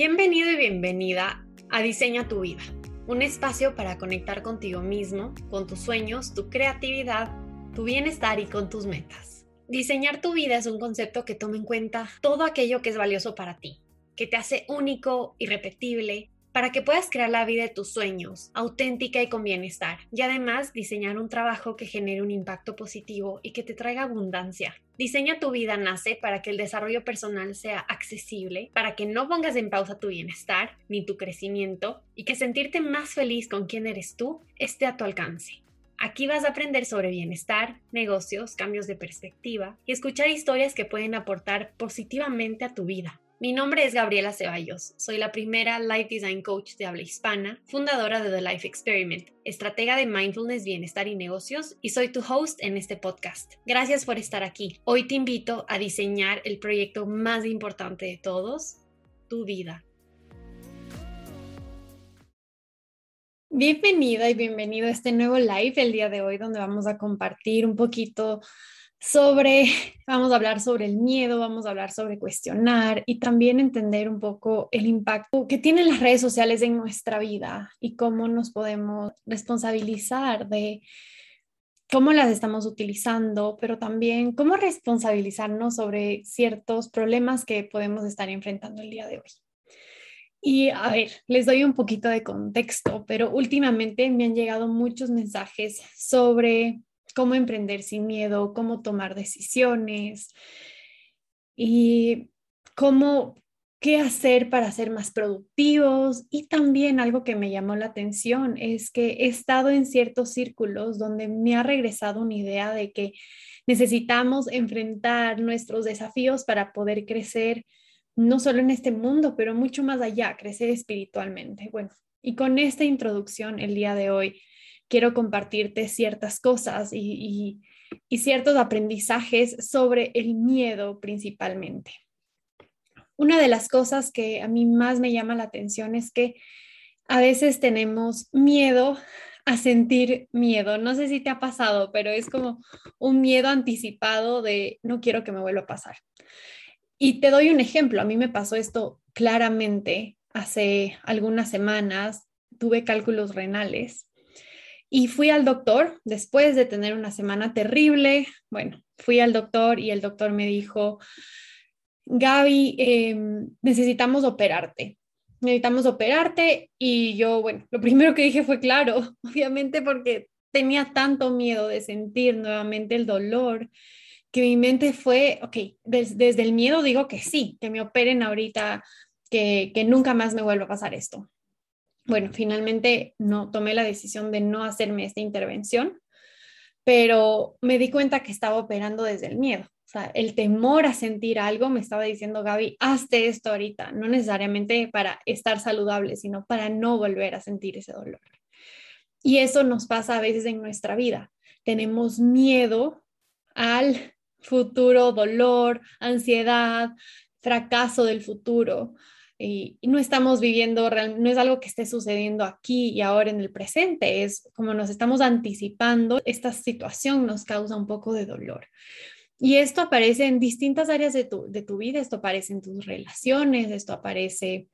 Bienvenido y bienvenida a Diseña tu vida, un espacio para conectar contigo mismo, con tus sueños, tu creatividad, tu bienestar y con tus metas. Diseñar tu vida es un concepto que toma en cuenta todo aquello que es valioso para ti, que te hace único, irrepetible, para que puedas crear la vida de tus sueños, auténtica y con bienestar, y además diseñar un trabajo que genere un impacto positivo y que te traiga abundancia. Diseña tu vida nace para que el desarrollo personal sea accesible, para que no pongas en pausa tu bienestar ni tu crecimiento y que sentirte más feliz con quien eres tú esté a tu alcance. Aquí vas a aprender sobre bienestar, negocios, cambios de perspectiva y escuchar historias que pueden aportar positivamente a tu vida. Mi nombre es Gabriela Ceballos, soy la primera Life Design Coach de habla hispana, fundadora de The Life Experiment, estratega de mindfulness, bienestar y negocios, y soy tu host en este podcast. Gracias por estar aquí. Hoy te invito a diseñar el proyecto más importante de todos, tu vida. Bienvenida y bienvenido a este nuevo live el día de hoy donde vamos a compartir un poquito sobre, vamos a hablar sobre el miedo, vamos a hablar sobre cuestionar y también entender un poco el impacto que tienen las redes sociales en nuestra vida y cómo nos podemos responsabilizar de cómo las estamos utilizando, pero también cómo responsabilizarnos sobre ciertos problemas que podemos estar enfrentando el día de hoy. Y a ver, les doy un poquito de contexto, pero últimamente me han llegado muchos mensajes sobre cómo emprender sin miedo, cómo tomar decisiones y cómo qué hacer para ser más productivos. Y también algo que me llamó la atención es que he estado en ciertos círculos donde me ha regresado una idea de que necesitamos enfrentar nuestros desafíos para poder crecer, no solo en este mundo, pero mucho más allá, crecer espiritualmente. Bueno, y con esta introducción el día de hoy quiero compartirte ciertas cosas y, ciertos aprendizajes sobre el miedo principalmente. Una de las cosas que a mí más me llama la atención es que a veces tenemos miedo a sentir miedo. No sé si te ha pasado, pero es como un miedo anticipado de no quiero que me vuelva a pasar. Y te doy un ejemplo. A mí me pasó esto claramente hace algunas semanas. Tuve cálculos renales y fui al doctor después de tener una semana terrible. Bueno, fui al doctor y el doctor me dijo, Gaby, em, necesitamos operarte. Necesitamos operarte. Y yo, bueno, lo primero que dije fue claro, obviamente porque tenía tanto miedo de sentir nuevamente el dolor que mi mente fue, ok, desde el miedo digo que sí, que me operen ahorita, que, que nunca más me vuelva a pasar esto bueno, finalmente no tomé la decisión de no hacerme esta intervención, pero me di cuenta que estaba operando desde el miedo. O sea, el temor a sentir algo me estaba diciendo, Gaby, hazte esto ahorita, no necesariamente para estar saludable, sino para no volver a sentir ese dolor. Y eso nos pasa a veces en nuestra vida. Tenemos miedo al futuro, dolor, ansiedad, fracaso del futuro y, no estamos viviendo, no es algo que esté sucediendo aquí y ahora en el presente, es como nos estamos anticipando, esta situación nos causa un poco de dolor. Y esto aparece en distintas áreas de tu, de tu vida, esto aparece en tus relaciones, esto aparece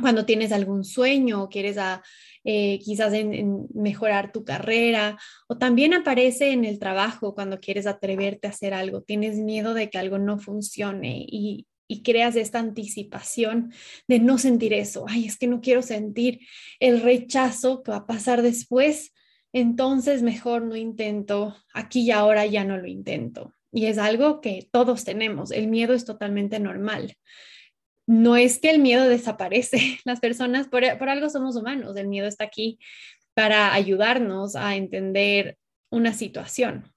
cuando tienes algún sueño o quieres a, eh, quizás en, mejorar tu carrera, o también aparece en el trabajo cuando quieres atreverte a hacer algo, tienes miedo de que algo no funcione y, y creas esta anticipación de no sentir eso. Ay, es que no quiero sentir el rechazo que va a pasar después. Entonces, mejor no intento. Aquí y ahora ya no lo intento. Y es algo que todos tenemos. El miedo es totalmente normal. No es que el miedo desaparece. Las personas, por, por algo somos humanos. El miedo está aquí para ayudarnos a entender una situación.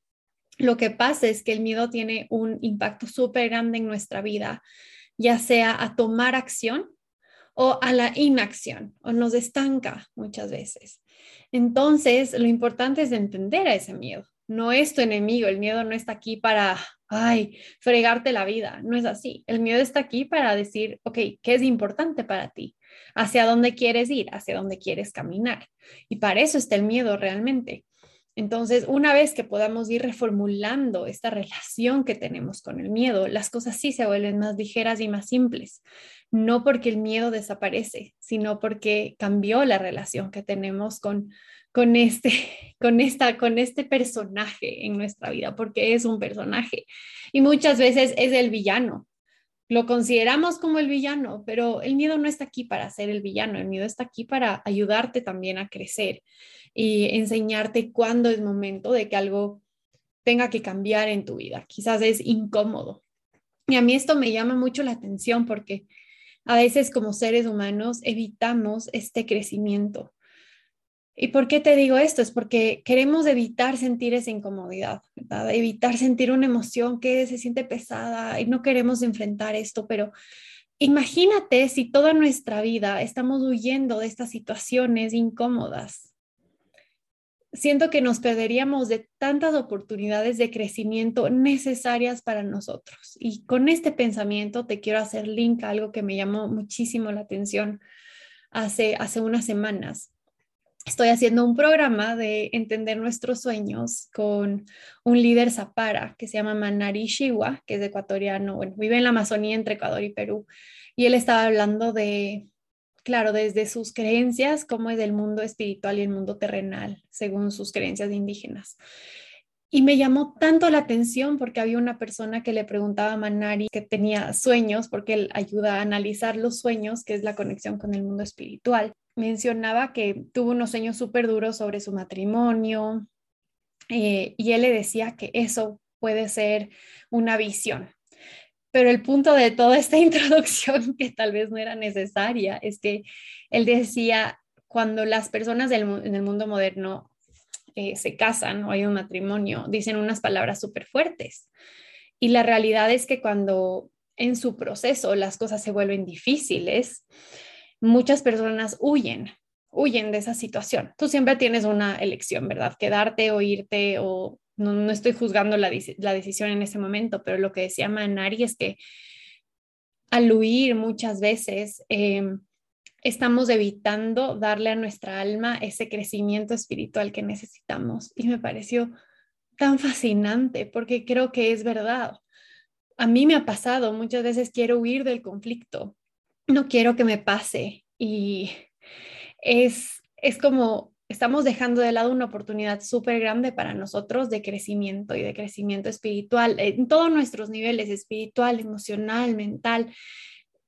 Lo que pasa es que el miedo tiene un impacto súper grande en nuestra vida, ya sea a tomar acción o a la inacción, o nos estanca muchas veces. Entonces, lo importante es entender a ese miedo. No es tu enemigo, el miedo no está aquí para, ay, fregarte la vida, no es así. El miedo está aquí para decir, ok, ¿qué es importante para ti? ¿Hacia dónde quieres ir? ¿Hacia dónde quieres caminar? Y para eso está el miedo realmente. Entonces, una vez que podamos ir reformulando esta relación que tenemos con el miedo, las cosas sí se vuelven más ligeras y más simples. no porque el miedo desaparece, sino porque cambió la relación que tenemos con, con, este, con, esta, con este personaje en nuestra vida, porque es un personaje y muchas veces es el villano. Lo consideramos como el villano, pero el miedo no está aquí para ser el villano, el miedo está aquí para ayudarte también a crecer y enseñarte cuándo es momento de que algo tenga que cambiar en tu vida. Quizás es incómodo. Y a mí esto me llama mucho la atención porque a veces como seres humanos evitamos este crecimiento. ¿Y por qué te digo esto? Es porque queremos evitar sentir esa incomodidad. Evitar sentir una emoción que se siente pesada y no queremos enfrentar esto, pero imagínate si toda nuestra vida estamos huyendo de estas situaciones incómodas. Siento que nos perderíamos de tantas oportunidades de crecimiento necesarias para nosotros. Y con este pensamiento te quiero hacer link a algo que me llamó muchísimo la atención hace, hace unas semanas estoy haciendo un programa de entender nuestros sueños con un líder zapara que se llama Manari Shiwa, que es ecuatoriano, bueno, vive en la Amazonía entre Ecuador y Perú. Y él estaba hablando de, claro, desde sus creencias, cómo es el mundo espiritual y el mundo terrenal, según sus creencias indígenas. Y me llamó tanto la atención porque había una persona que le preguntaba a Manari que tenía sueños, porque él ayuda a analizar los sueños, que es la conexión con el mundo espiritual mencionaba que tuvo unos sueños súper duros sobre su matrimonio eh, y él le decía que eso puede ser una visión. Pero el punto de toda esta introducción, que tal vez no era necesaria, es que él decía, cuando las personas en el mundo moderno eh, se casan o hay un matrimonio, dicen unas palabras súper fuertes. Y la realidad es que cuando en su proceso las cosas se vuelven difíciles, muchas personas huyen, huyen de esa situación. Tú siempre tienes una elección, ¿verdad? Quedarte o irte o no, estoy juzgando la, decisión en ese momento, pero lo que decía Manari es que al huir muchas veces em, estamos evitando darle a nuestra alma ese crecimiento espiritual que necesitamos. Y me pareció tan fascinante porque creo que es verdad. A mí me ha pasado, muchas veces quiero huir del conflicto, no quiero que me pase y es, es como estamos dejando de lado una oportunidad súper grande para nosotros de crecimiento y de crecimiento espiritual en todos nuestros niveles, espiritual, emocional, mental.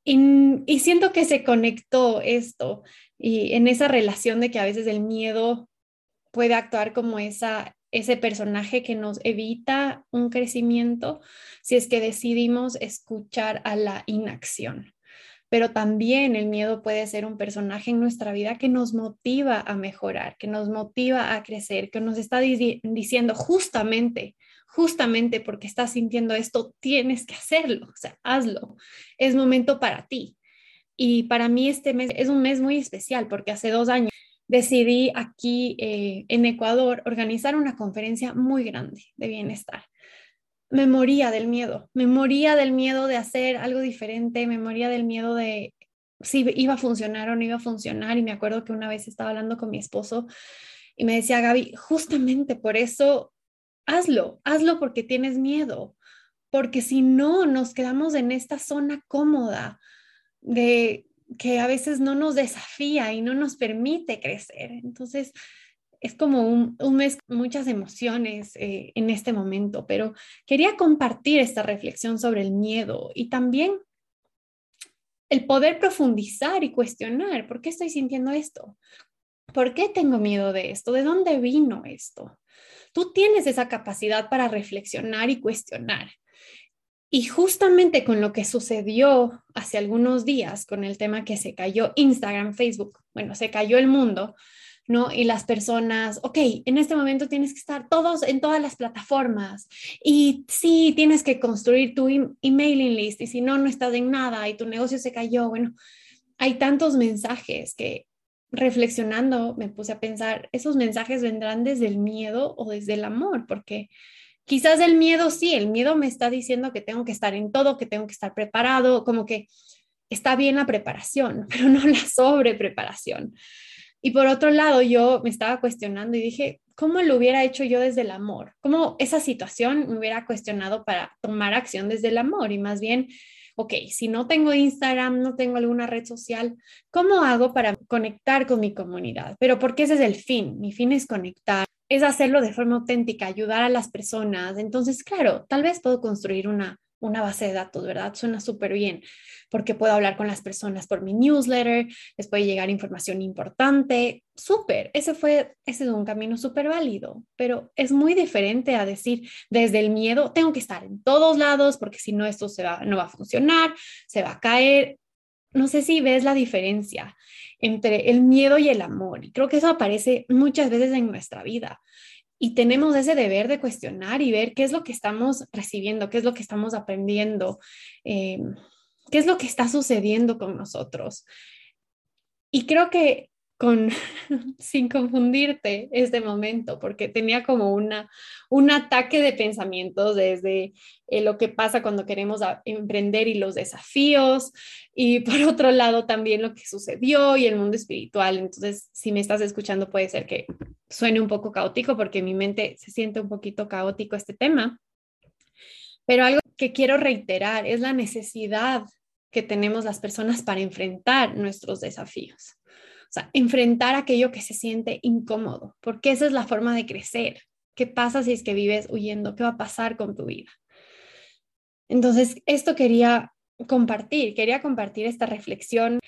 Y, y, siento que se conectó esto y en esa relación de que a veces el miedo puede actuar como esa, ese personaje que nos evita un crecimiento si es que decidimos escuchar a la inacción pero también el miedo puede ser un personaje en nuestra vida que nos motiva a mejorar, que nos motiva a crecer, que nos está diciendo justamente, justamente porque estás sintiendo esto, tienes que hacerlo, o sea, hazlo, es momento para ti. Y para mí este mes es un mes muy especial porque hace dos años decidí aquí eh, en Ecuador organizar una conferencia muy grande de bienestar me moría del miedo, me moría del miedo de hacer algo diferente, me moría del miedo de si iba a funcionar o no iba a funcionar. Y me acuerdo que una vez estaba hablando con mi esposo y me decía, Gaby, justamente por eso, hazlo, hazlo porque tienes miedo, porque si no, nos quedamos en esta zona cómoda de que a veces no nos desafía y no nos permite crecer. Entonces, es como un, mes muchas emociones eh, en este momento, pero quería compartir esta reflexión sobre el miedo y también el poder profundizar y cuestionar, ¿por qué estoy sintiendo esto? ¿Por qué tengo miedo de esto? ¿De dónde vino esto? Tú tienes esa capacidad para reflexionar y cuestionar. Y justamente con lo que sucedió hace algunos días con el tema que se cayó Instagram, Facebook, bueno, se cayó el mundo, ¿no? Y las personas, ok, en este momento tienes que estar todos en todas las plataformas y sí, tienes que construir tu emailing list y si no, no estás en nada y tu negocio se cayó. Bueno, hay tantos mensajes que reflexionando me puse a pensar, esos mensajes vendrán desde el miedo o desde el amor, porque quizás el miedo sí, el miedo me está diciendo que tengo que estar en todo, que tengo que estar preparado, como que está bien la preparación, pero no la sobrepreparación. Y por otro lado, yo me estaba cuestionando y dije, ¿cómo lo hubiera hecho yo desde el amor? ¿Cómo esa situación me hubiera cuestionado para tomar acción desde el amor? Y más bien, ok, si no tengo Instagram, no tengo alguna red social, ¿cómo hago para conectar con mi comunidad? Pero porque ese es el fin, mi fin es conectar, es hacerlo de forma auténtica, ayudar a las personas. Entonces, claro, tal vez puedo construir una una base de datos, ¿verdad? Suena súper bien porque puedo hablar con las personas por mi newsletter, les puede llegar información importante, súper, ese fue, ese es un camino súper válido, pero es muy diferente a decir desde el miedo, tengo que estar en todos lados porque si no esto se va, no va a funcionar, se va a caer. No sé si ves la diferencia entre el miedo y el amor. Creo que eso aparece muchas veces en nuestra vida y tenemos ese deber de cuestionar y ver qué es lo que estamos recibiendo, qué es lo que estamos aprendiendo, eh, qué es lo que está sucediendo con nosotros. Y creo que con, sin confundirte este momento, porque tenía como una, un ataque de pensamientos desde eh, lo que pasa cuando queremos emprender y los desafíos, y por otro lado también lo que sucedió y el mundo espiritual. Entonces, si me estás escuchando, puede ser que suene un poco caótico porque mi mente se siente un poquito caótico este tema. Pero algo que quiero reiterar es la necesidad que tenemos las personas para enfrentar nuestros desafíos. O sea, enfrentar aquello que se siente incómodo, porque esa es la forma de crecer. ¿Qué pasa si es que vives huyendo? ¿Qué va a pasar con tu vida? Entonces, esto quería compartir, quería compartir esta reflexión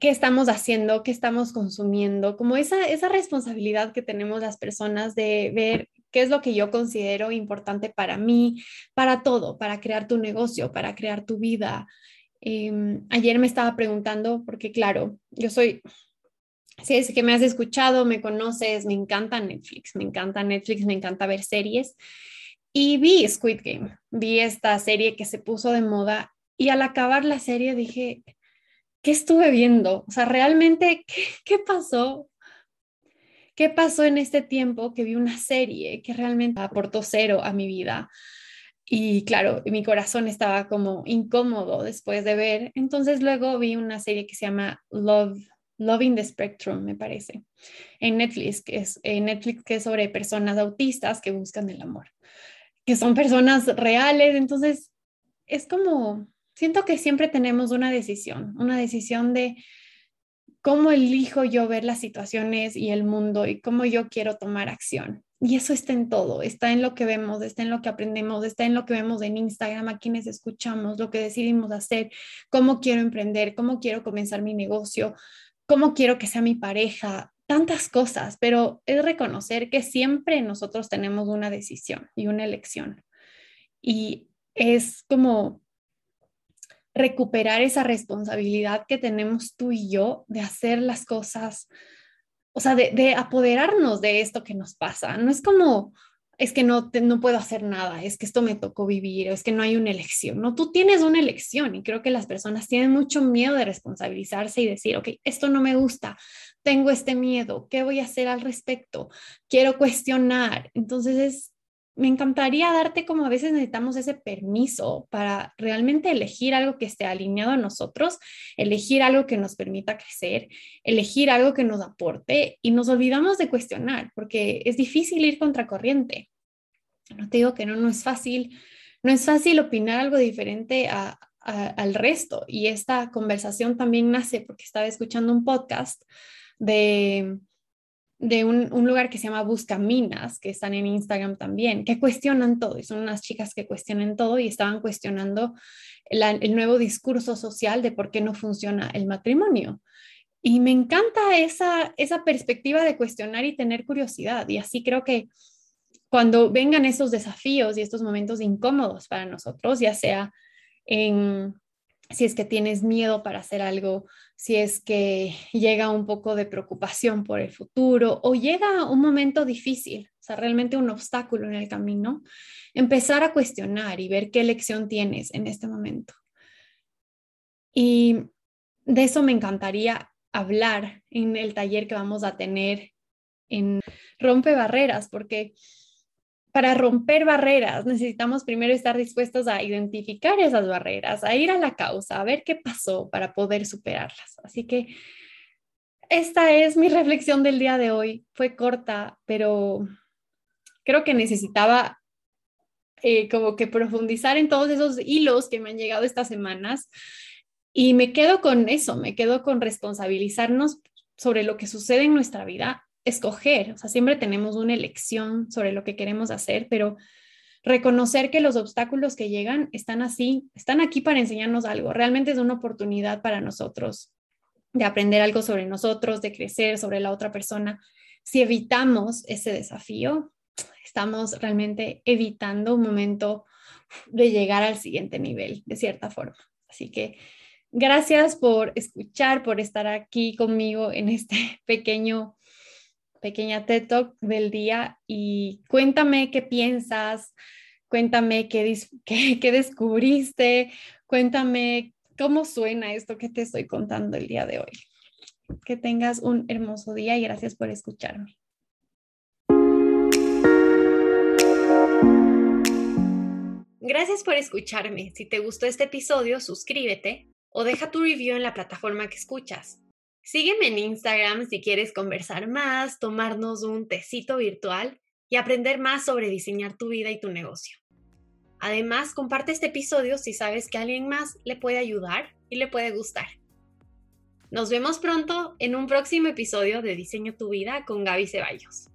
qué estamos haciendo, qué estamos consumiendo, como esa, esa responsabilidad que tenemos las personas de ver qué es lo que yo considero importante para mí, para todo, para crear tu negocio, para crear tu vida, Em, ayer me estaba preguntando, porque claro, yo soy, si es que me has escuchado, me conoces, me encanta Netflix, me encanta Netflix, me encanta ver series. Y vi Squid Game, vi esta serie que se puso de moda y al acabar la serie dije, ¿qué estuve viendo? O sea, realmente, ¿qué, qué pasó? ¿Qué pasó en este tiempo que vi una serie que realmente aportó cero a mi vida? Y claro, mi corazón estaba como incómodo después de ver. Entonces luego vi una serie que se llama Love, Loving the Spectrum, me parece, en Netflix, que es, en Netflix, que es sobre personas autistas que buscan el amor, que son personas reales. Entonces, es como, siento que siempre tenemos una decisión, una decisión de cómo elijo yo ver las situaciones y el mundo y cómo yo quiero tomar acción. Y eso está en todo, está en lo que vemos, está en lo que aprendemos, está en lo que vemos en Instagram, a quienes escuchamos, lo que decidimos hacer, cómo quiero emprender, cómo quiero comenzar mi negocio, cómo quiero que sea mi pareja, tantas cosas, pero es reconocer que siempre nosotros tenemos una decisión y una elección. Y es como recuperar esa responsabilidad que tenemos tú y yo de hacer las cosas o sea, de, apoderarnos de esto que nos pasa. No es como, es que no, no puedo hacer nada, es que esto me tocó vivir, o es que no hay una elección. No, tú tienes una elección y creo que las personas tienen mucho miedo de responsabilizarse y decir, ok, esto no me gusta, tengo este miedo, ¿qué voy a hacer al respecto? Quiero cuestionar. Entonces es me encantaría darte como a veces necesitamos ese permiso para realmente elegir algo que esté alineado a nosotros, elegir algo que nos permita crecer, elegir algo que nos aporte y nos olvidamos de cuestionar porque es difícil ir contracorriente. No te digo que no, no es fácil, no es fácil opinar algo diferente al resto y esta conversación también nace porque estaba escuchando un podcast de de un, lugar que se llama Buscaminas, que están en Instagram también, que cuestionan todo, y son unas chicas que cuestionan todo y estaban cuestionando el nuevo discurso social de por qué no funciona el matrimonio. Y me encanta esa, esa perspectiva de cuestionar y tener curiosidad. Y así creo que cuando vengan esos desafíos y estos momentos incómodos para nosotros, ya sea en si es que tienes miedo para hacer algo, si es que llega un poco de preocupación por el futuro o llega un momento difícil, o sea, realmente un obstáculo en el camino, empezar a cuestionar y ver qué lección tienes en este momento. Y de eso me encantaría hablar en el taller que vamos a tener en Rompe Barreras, porque para romper barreras necesitamos primero estar dispuestos a identificar esas barreras, a ir a la causa, a ver qué pasó para poder superarlas. Así que esta es mi reflexión del día de hoy. Fue corta, pero creo que necesitaba eh, como que profundizar en todos esos hilos que me han llegado estas semanas y me quedo con eso, me quedo con responsabilizarnos sobre lo que sucede en nuestra vida, escoger, o sea, siempre tenemos una elección sobre lo que queremos hacer, pero reconocer que los obstáculos que llegan están así, están aquí para enseñarnos algo, realmente es una oportunidad para nosotros de aprender algo sobre nosotros, de crecer sobre la otra persona. Si evitamos ese desafío, estamos realmente evitando un momento de llegar al siguiente nivel, de cierta forma. Así que gracias por escuchar, por estar aquí conmigo en este pequeño, pequeña TED Talk del día y cuéntame qué piensas, cuéntame qué, qué, descubriste, cuéntame cómo suena esto que te estoy contando el día de hoy. Que tengas un hermoso día y gracias por escucharme. Gracias por escucharme. Si te gustó este episodio, suscríbete o deja tu review en la plataforma que escuchas. Sígueme en Instagram si quieres conversar más, tomarnos un tecito virtual y aprender más sobre diseñar tu vida y tu negocio. Además, comparte este episodio si sabes que alguien más le puede ayudar y le puede gustar. Nos vemos pronto en un próximo episodio de Diseño tu vida con Gaby Ceballos.